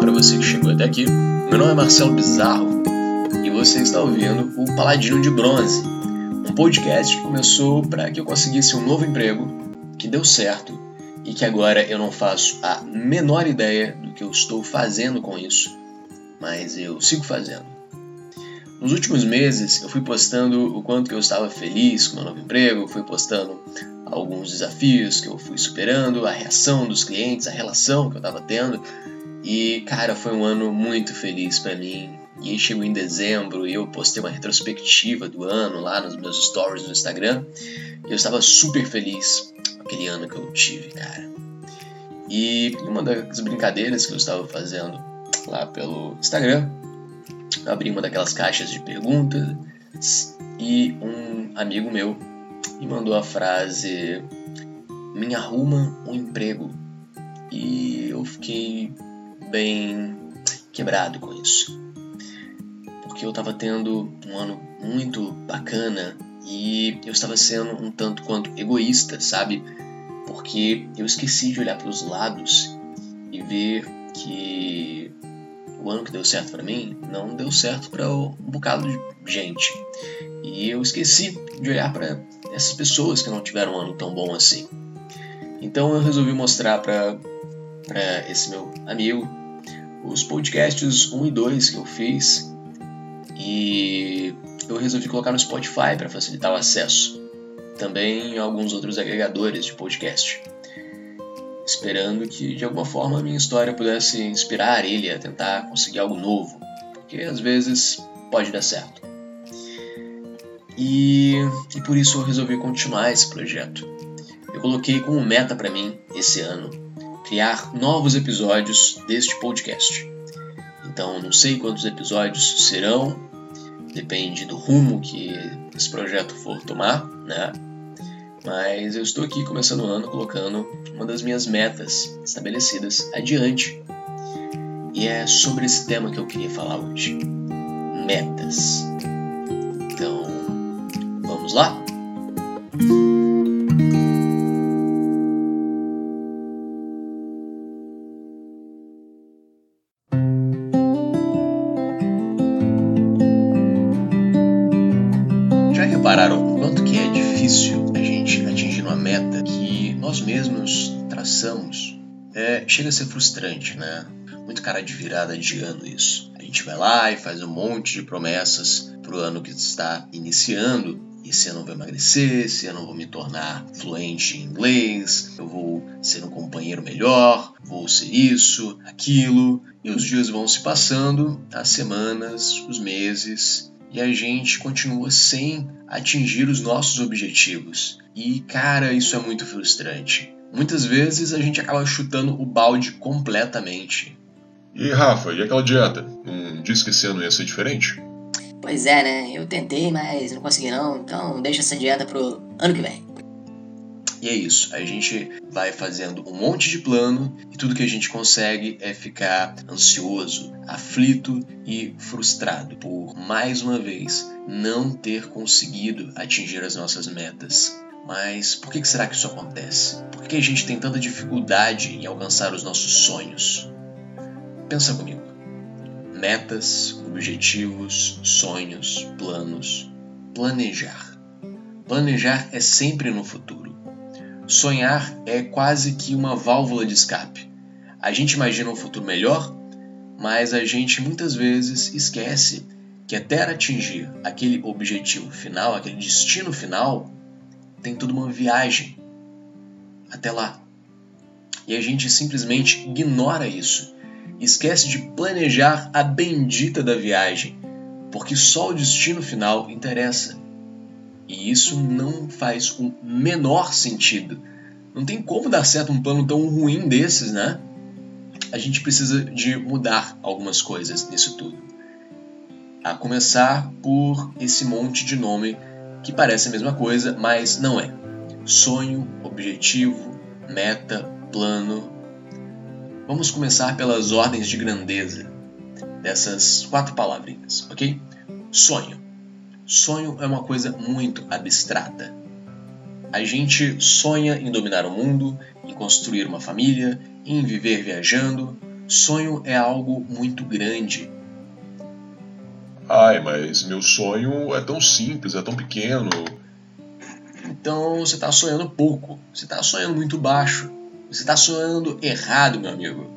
Para você que chegou até aqui. Meu nome é Marcelo Bizarro e você está ouvindo o Paladino de Bronze, um podcast que começou para que eu conseguisse um novo emprego, que deu certo e que agora eu não faço a menor ideia do que eu estou fazendo com isso, mas eu sigo fazendo. Nos últimos meses eu fui postando o quanto que eu estava feliz com o meu novo emprego, fui postando alguns desafios que eu fui superando, a reação dos clientes, a relação que eu estava tendo e, cara, foi um ano muito feliz para mim. E aí chegou em dezembro e eu postei uma retrospectiva do ano lá nos meus stories no Instagram. E eu estava super feliz com aquele ano que eu tive, cara. E uma das brincadeiras que eu estava fazendo lá pelo Instagram, eu abri uma daquelas caixas de perguntas e um amigo meu me mandou a frase: Me arruma um emprego. E eu fiquei bem quebrado com isso. Porque eu estava tendo um ano muito bacana e eu estava sendo um tanto quanto egoísta, sabe? Porque eu esqueci de olhar para os lados e ver que o ano que deu certo para mim não deu certo para um bocado de gente. E eu esqueci de olhar para essas pessoas que não tiveram um ano tão bom assim. Então eu resolvi mostrar para esse meu amigo os podcasts 1 e 2 que eu fiz e eu resolvi colocar no Spotify para facilitar o acesso. Também em alguns outros agregadores de podcast. Esperando que de alguma forma a minha história pudesse inspirar ele a tentar conseguir algo novo, porque às vezes pode dar certo. E, e por isso eu resolvi continuar esse projeto. Eu coloquei como meta para mim esse ano criar novos episódios deste podcast. Então, não sei quantos episódios serão, depende do rumo que esse projeto for tomar, né? Mas eu estou aqui começando o ano colocando uma das minhas metas estabelecidas adiante. E é sobre esse tema que eu queria falar hoje. Metas. Repararam o quanto que é difícil a gente atingir uma meta que nós mesmos traçamos? É, chega a ser frustrante, né? Muito cara de virada de ano isso. A gente vai lá e faz um monte de promessas pro ano que está iniciando. Esse ano eu vou emagrecer, ano eu vou me tornar fluente em inglês, eu vou ser um companheiro melhor, vou ser isso, aquilo. E os dias vão se passando, as semanas, os meses, e a gente continua sem atingir os nossos objetivos. E cara, isso é muito frustrante. Muitas vezes a gente acaba chutando o balde completamente. E Rafa, e aquela dieta? Não disse que esse ano ia ser diferente? Pois é, né? Eu tentei, mas não consegui não, então deixa essa dieta pro ano que vem. E é isso, a gente vai fazendo um monte de plano e tudo que a gente consegue é ficar ansioso, aflito e frustrado por mais uma vez não ter conseguido atingir as nossas metas. Mas por que será que isso acontece? Por que a gente tem tanta dificuldade em alcançar os nossos sonhos? Pensa comigo. Metas, objetivos, sonhos, planos. Planejar. Planejar é sempre no futuro. Sonhar é quase que uma válvula de escape. A gente imagina um futuro melhor, mas a gente muitas vezes esquece que até atingir aquele objetivo final, aquele destino final, tem toda uma viagem até lá. E a gente simplesmente ignora isso, esquece de planejar a bendita da viagem, porque só o destino final interessa. E isso não faz o menor sentido. Não tem como dar certo um plano tão ruim desses, né? A gente precisa de mudar algumas coisas nisso tudo. A começar por esse monte de nome que parece a mesma coisa, mas não é. Sonho, objetivo, meta, plano. Vamos começar pelas ordens de grandeza dessas quatro palavrinhas, ok? Sonho. Sonho é uma coisa muito abstrata. A gente sonha em dominar o mundo, em construir uma família, em viver viajando, Sonho é algo muito grande. Ai, mas meu sonho é tão simples, é tão pequeno. Então você está sonhando pouco, você está sonhando muito baixo, você está sonhando errado, meu amigo.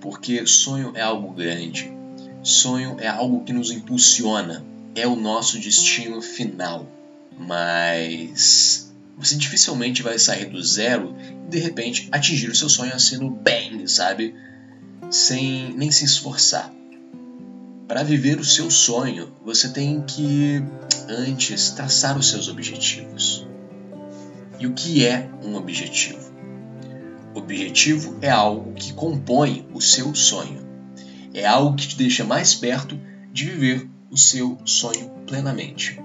Porque sonho é algo grande, sonho é algo que nos impulsiona, é o nosso destino final. Mas você dificilmente vai sair do zero e de repente atingir o seu sonho assim no bang, sabe? Sem nem se esforçar. Para viver o seu sonho, você tem que antes traçar os seus objetivos. E o que é um objetivo? Objetivo é algo que compõe o seu sonho. É algo que te deixa mais perto de viver o seu sonho plenamente.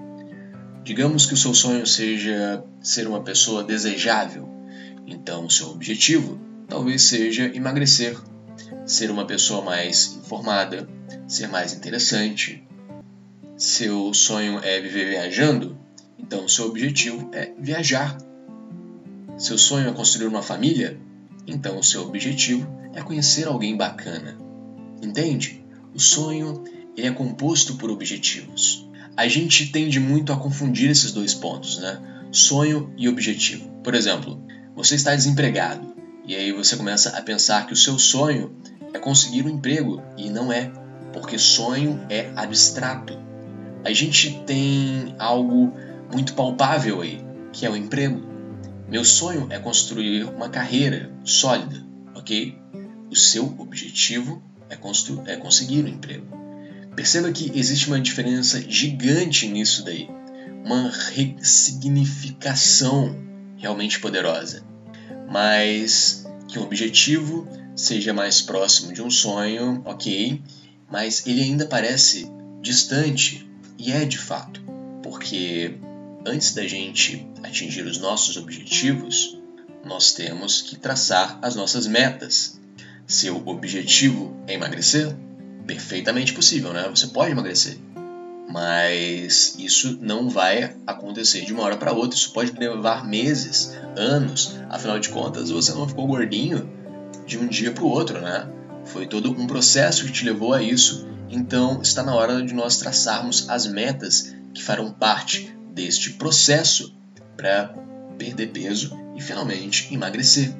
Digamos que o seu sonho seja ser uma pessoa desejável, então o seu objetivo talvez seja emagrecer, ser uma pessoa mais informada, ser mais interessante. Seu sonho é viver viajando, então o seu objetivo é viajar seu sonho é construir uma família? Então o seu objetivo é conhecer alguém bacana. Entende? O sonho ele é composto por objetivos. A gente tende muito a confundir esses dois pontos, né? Sonho e objetivo. Por exemplo, você está desempregado e aí você começa a pensar que o seu sonho é conseguir um emprego e não é, porque sonho é abstrato. A gente tem algo muito palpável aí, que é o emprego. Meu sonho é construir uma carreira sólida, ok? O seu objetivo é, é conseguir um emprego. Perceba que existe uma diferença gigante nisso daí, uma ressignificação realmente poderosa. Mas que um objetivo seja mais próximo de um sonho, ok, mas ele ainda parece distante, e é de fato, porque antes da gente atingir os nossos objetivos, nós temos que traçar as nossas metas. Seu objetivo é emagrecer? Perfeitamente possível, né? Você pode emagrecer. Mas isso não vai acontecer de uma hora para outra. Isso pode levar meses, anos. Afinal de contas, você não ficou gordinho de um dia para o outro, né? Foi todo um processo que te levou a isso. Então, está na hora de nós traçarmos as metas que farão parte deste processo para perder peso e finalmente emagrecer.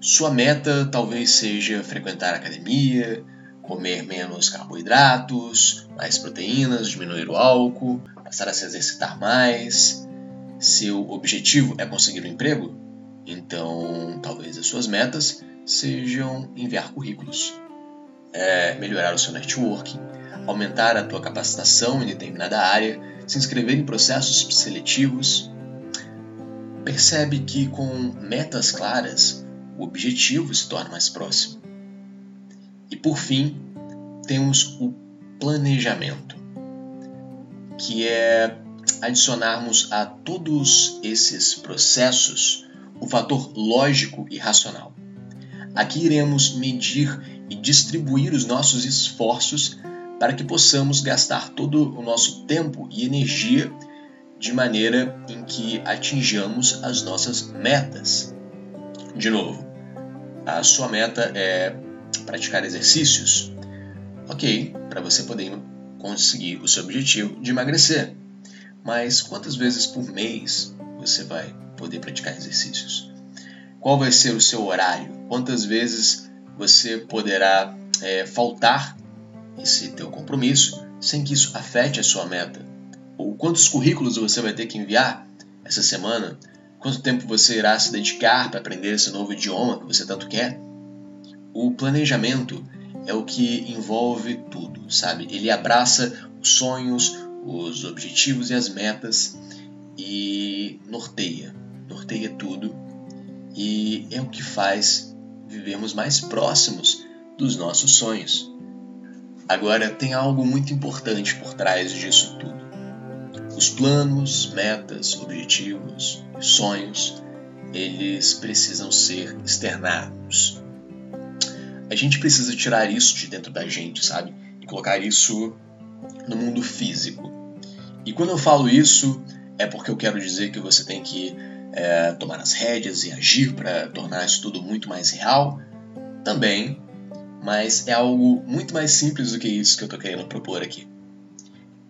Sua meta talvez seja frequentar a academia, comer menos carboidratos, mais proteínas, diminuir o álcool, passar a se exercitar mais. Seu objetivo é conseguir um emprego? Então, talvez as suas metas sejam enviar currículos, é melhorar o seu networking, aumentar a tua capacitação em determinada área, se inscrever em processos seletivos, percebe que com metas claras, o objetivo se torna mais próximo. E por fim, temos o planejamento, que é adicionarmos a todos esses processos o fator lógico e racional. Aqui iremos medir e distribuir os nossos esforços para que possamos gastar todo o nosso tempo e energia de maneira em que atinjamos as nossas metas. De novo, a sua meta é praticar exercícios. Ok, para você poder conseguir o seu objetivo de emagrecer. Mas quantas vezes por mês você vai poder praticar exercícios? Qual vai ser o seu horário? Quantas vezes você poderá é, faltar esse teu compromisso sem que isso afete a sua meta? Ou quantos currículos você vai ter que enviar essa semana? Quanto tempo você irá se dedicar para aprender esse novo idioma que você tanto quer? O planejamento é o que envolve tudo, sabe? Ele abraça os sonhos, os objetivos e as metas e norteia, norteia tudo e é o que faz vivermos mais próximos dos nossos sonhos. Agora, tem algo muito importante por trás disso tudo. Os planos, metas, objetivos e sonhos, eles precisam ser externados. A gente precisa tirar isso de dentro da gente, sabe? E colocar isso no mundo físico. E quando eu falo isso, é porque eu quero dizer que você tem que é, tomar as rédeas e agir para tornar isso tudo muito mais real. Também mas é algo muito mais simples do que isso que eu estou querendo propor aqui.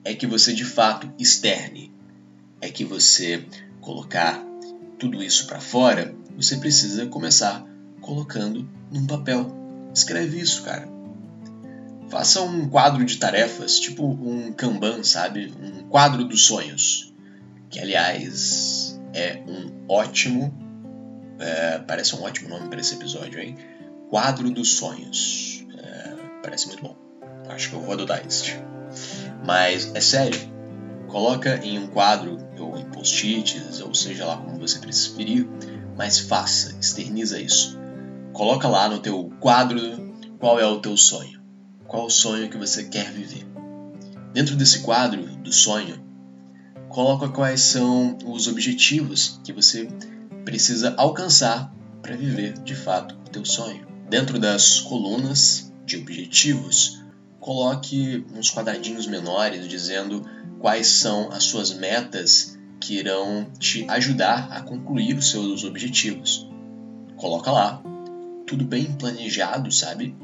É que você de fato externe, é que você colocar tudo isso para fora, você precisa começar colocando num papel. Escreve isso, cara. Faça um quadro de tarefas, tipo um Kanban, sabe? Um quadro dos sonhos. Que, aliás, é um ótimo. É, parece um ótimo nome para esse episódio, hein? Quadro dos sonhos. É, parece muito bom. Acho que eu vou adotar este. Mas é sério. Coloca em um quadro ou em post-its, ou seja lá como você preferir, mas faça, externiza isso. Coloca lá no teu quadro qual é o teu sonho qual o sonho que você quer viver. Dentro desse quadro do sonho, coloca quais são os objetivos que você precisa alcançar para viver de fato o teu sonho. Dentro das colunas de objetivos, coloque uns quadradinhos menores dizendo quais são as suas metas que irão te ajudar a concluir os seus objetivos. Coloca lá, tudo bem planejado, sabe?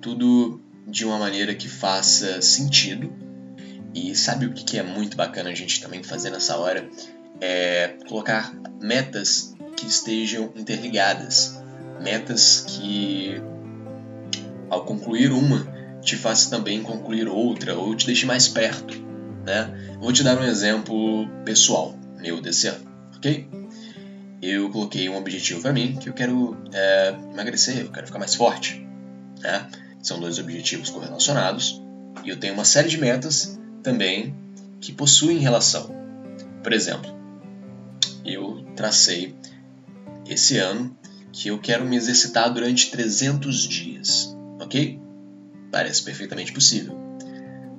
Tudo de uma maneira que faça sentido. E sabe o que é muito bacana a gente também fazer nessa hora? É colocar metas que estejam interligadas. Metas que, ao concluir uma, te faça também concluir outra ou te deixe mais perto. Né? Vou te dar um exemplo pessoal meu desse ano, ok? Eu coloquei um objetivo para mim que eu quero é, emagrecer, eu quero ficar mais forte. Né? São dois objetivos correlacionados e eu tenho uma série de metas também que possuem relação. Por exemplo, eu tracei esse ano que eu quero me exercitar durante 300 dias, ok? Parece perfeitamente possível.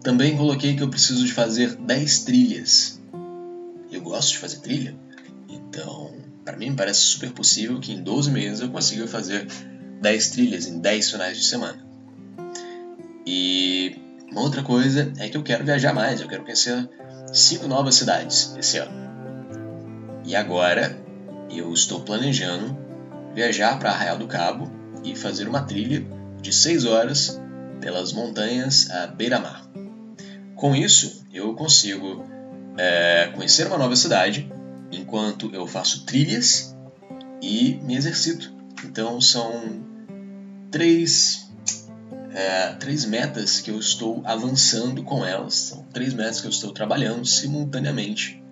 Também coloquei que eu preciso de fazer 10 trilhas. Eu gosto de fazer trilha, então para mim parece super possível que em 12 meses eu consiga fazer 10 trilhas em 10 finais de semana. E uma outra coisa é que eu quero viajar mais, eu quero conhecer cinco novas cidades esse ano. E agora eu estou planejando viajar para Arraial do Cabo e fazer uma trilha de seis horas pelas montanhas à beira-mar. Com isso, eu consigo é, conhecer uma nova cidade enquanto eu faço trilhas e me exercito. Então são três é, três metas que eu estou avançando com elas. São três metas que eu estou trabalhando simultaneamente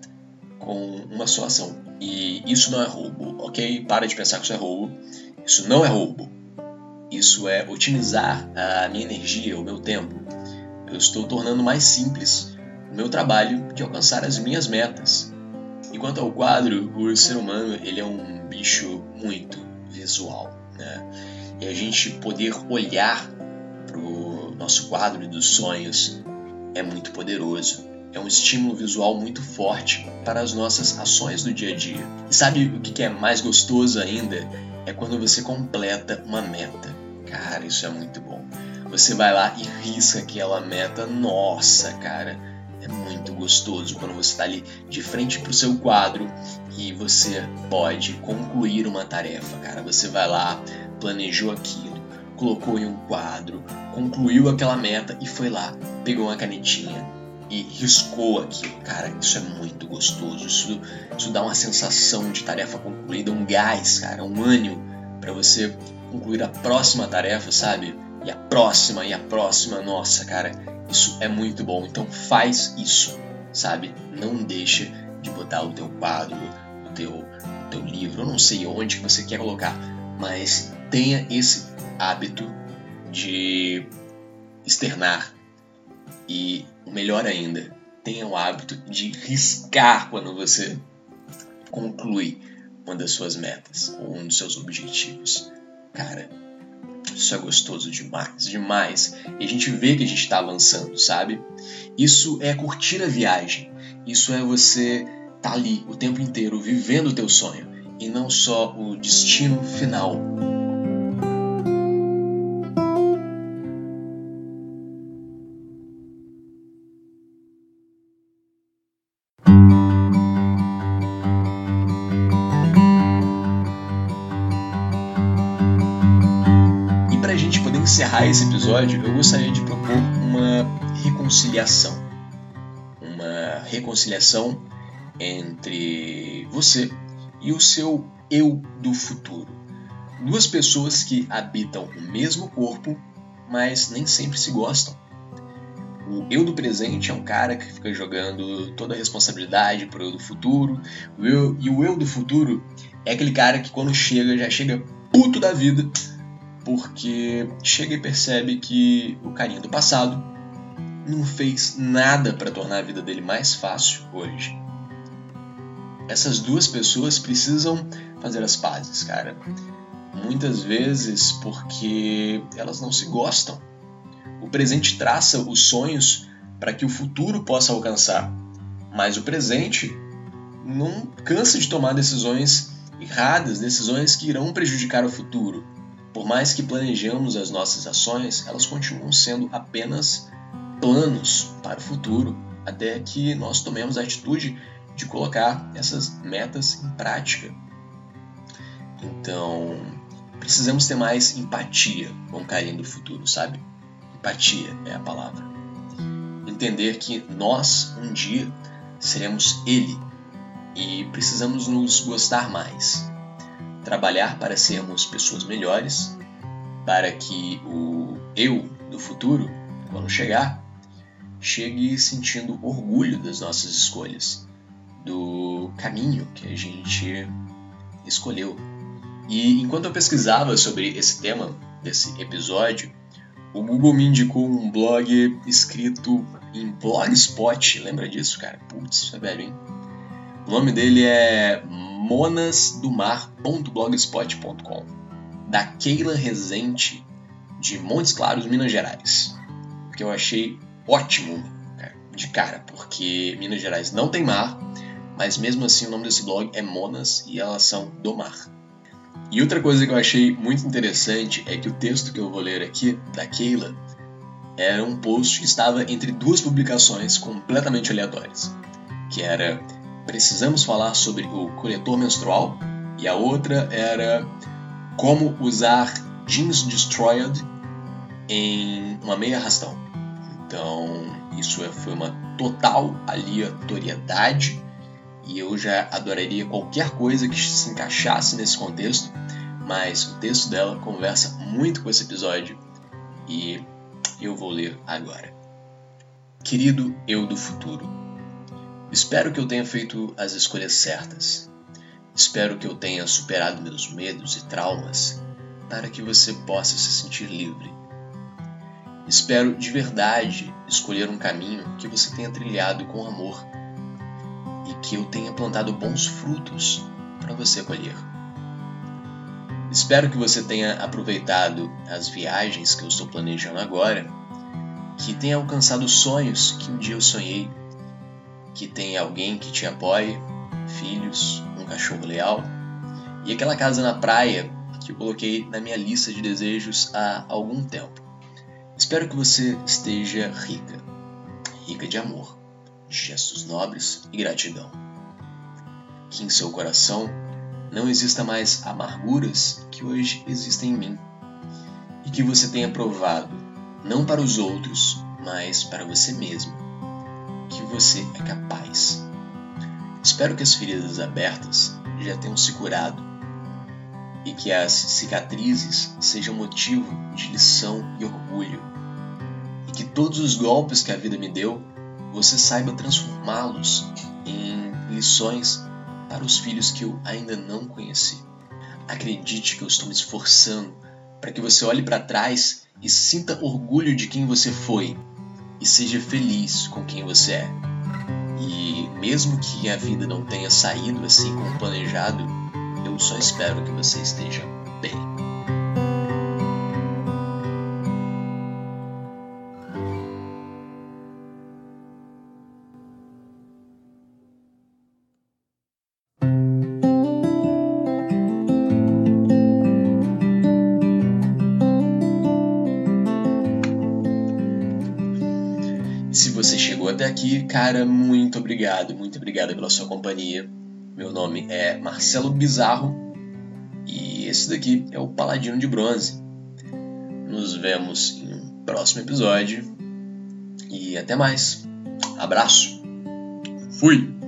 com uma só ação. E isso não é roubo, ok? Para de pensar que isso é roubo. Isso não é roubo. Isso é otimizar a minha energia, o meu tempo. Eu estou tornando mais simples o meu trabalho de alcançar as minhas metas. E quanto ao quadro, o ser humano ele é um bicho muito visual. Né? E a gente poder olhar nosso quadro dos sonhos é muito poderoso. É um estímulo visual muito forte para as nossas ações do dia a dia. E sabe o que é mais gostoso ainda? É quando você completa uma meta. Cara, isso é muito bom. Você vai lá e risca aquela meta. Nossa, cara, é muito gostoso quando você está ali de frente para o seu quadro e você pode concluir uma tarefa, cara. Você vai lá, planejou aquilo colocou em um quadro, concluiu aquela meta e foi lá, pegou uma canetinha e riscou aquilo. Cara, isso é muito gostoso. Isso, isso dá uma sensação de tarefa concluída, um gás, cara, um ânimo para você concluir a próxima tarefa, sabe? E a próxima e a próxima. Nossa, cara, isso é muito bom. Então faz isso, sabe? Não deixa de botar o teu quadro, o teu, o teu livro, eu não sei onde que você quer colocar, mas tenha esse hábito de externar e, melhor ainda, tenha o hábito de riscar quando você conclui uma das suas metas ou um dos seus objetivos. Cara, isso é gostoso demais, demais. E a gente vê que a gente está avançando, sabe? Isso é curtir a viagem. Isso é você estar tá ali o tempo inteiro vivendo o teu sonho e não só o destino final. Encerrar esse episódio, eu gostaria de propor uma reconciliação. Uma reconciliação entre você e o seu eu do futuro. Duas pessoas que habitam o mesmo corpo, mas nem sempre se gostam. O eu do presente é um cara que fica jogando toda a responsabilidade pro eu do futuro. O eu, e o eu do futuro é aquele cara que quando chega, já chega puto da vida, porque chega e percebe que o carinha do passado não fez nada para tornar a vida dele mais fácil hoje. Essas duas pessoas precisam fazer as pazes, cara. Muitas vezes porque elas não se gostam. O presente traça os sonhos para que o futuro possa alcançar, mas o presente não cansa de tomar decisões erradas, decisões que irão prejudicar o futuro. Por mais que planejemos as nossas ações, elas continuam sendo apenas planos para o futuro, até que nós tomemos a atitude de colocar essas metas em prática. Então, precisamos ter mais empatia com o carinho do futuro, sabe? Empatia é a palavra. Entender que nós, um dia, seremos Ele e precisamos nos gostar mais. Trabalhar para sermos pessoas melhores, para que o eu do futuro, quando chegar, chegue sentindo orgulho das nossas escolhas, do caminho que a gente escolheu. E enquanto eu pesquisava sobre esse tema desse episódio, o Google me indicou um blog escrito em Blogspot. Lembra disso, cara? Putz, isso é velho, hein? O nome dele é monasdomar.blogspot.com da Keila Rezende de Montes Claros, Minas Gerais. Que eu achei ótimo de cara, porque Minas Gerais não tem mar, mas mesmo assim o nome desse blog é Monas e elas são do mar. E outra coisa que eu achei muito interessante é que o texto que eu vou ler aqui, da Keila, era um post que estava entre duas publicações completamente aleatórias, que era Precisamos falar sobre o coletor menstrual e a outra era Como usar jeans destroyed em uma meia arrastão. Então, isso é, foi uma total aleatoriedade e eu já adoraria qualquer coisa que se encaixasse nesse contexto, mas o texto dela conversa muito com esse episódio e eu vou ler agora. Querido eu do futuro, espero que eu tenha feito as escolhas certas. Espero que eu tenha superado meus medos e traumas para que você possa se sentir livre. Espero de verdade escolher um caminho que você tenha trilhado com amor e que eu tenha plantado bons frutos para você colher. Espero que você tenha aproveitado as viagens que eu estou planejando agora, que tenha alcançado sonhos que um dia eu sonhei, que tenha alguém que te apoie, filhos, um cachorro leal e aquela casa na praia que eu coloquei na minha lista de desejos há algum tempo. Espero que você esteja rica, rica de amor gestos nobres e gratidão. Que em seu coração não exista mais amarguras que hoje existem em mim, e que você tenha provado, não para os outros, mas para você mesmo, que você é capaz. Espero que as feridas abertas já tenham se curado e que as cicatrizes sejam motivo de lição e orgulho, e que todos os golpes que a vida me deu você saiba transformá-los em lições para os filhos que eu ainda não conheci. Acredite que eu estou me esforçando para que você olhe para trás e sinta orgulho de quem você foi e seja feliz com quem você é. E mesmo que a vida não tenha saído assim como planejado, eu só espero que você esteja bem. Se você chegou até aqui, cara, muito obrigado, muito obrigado pela sua companhia. Meu nome é Marcelo Bizarro e esse daqui é o Paladino de Bronze. Nos vemos em um próximo episódio. E até mais. Abraço. Fui!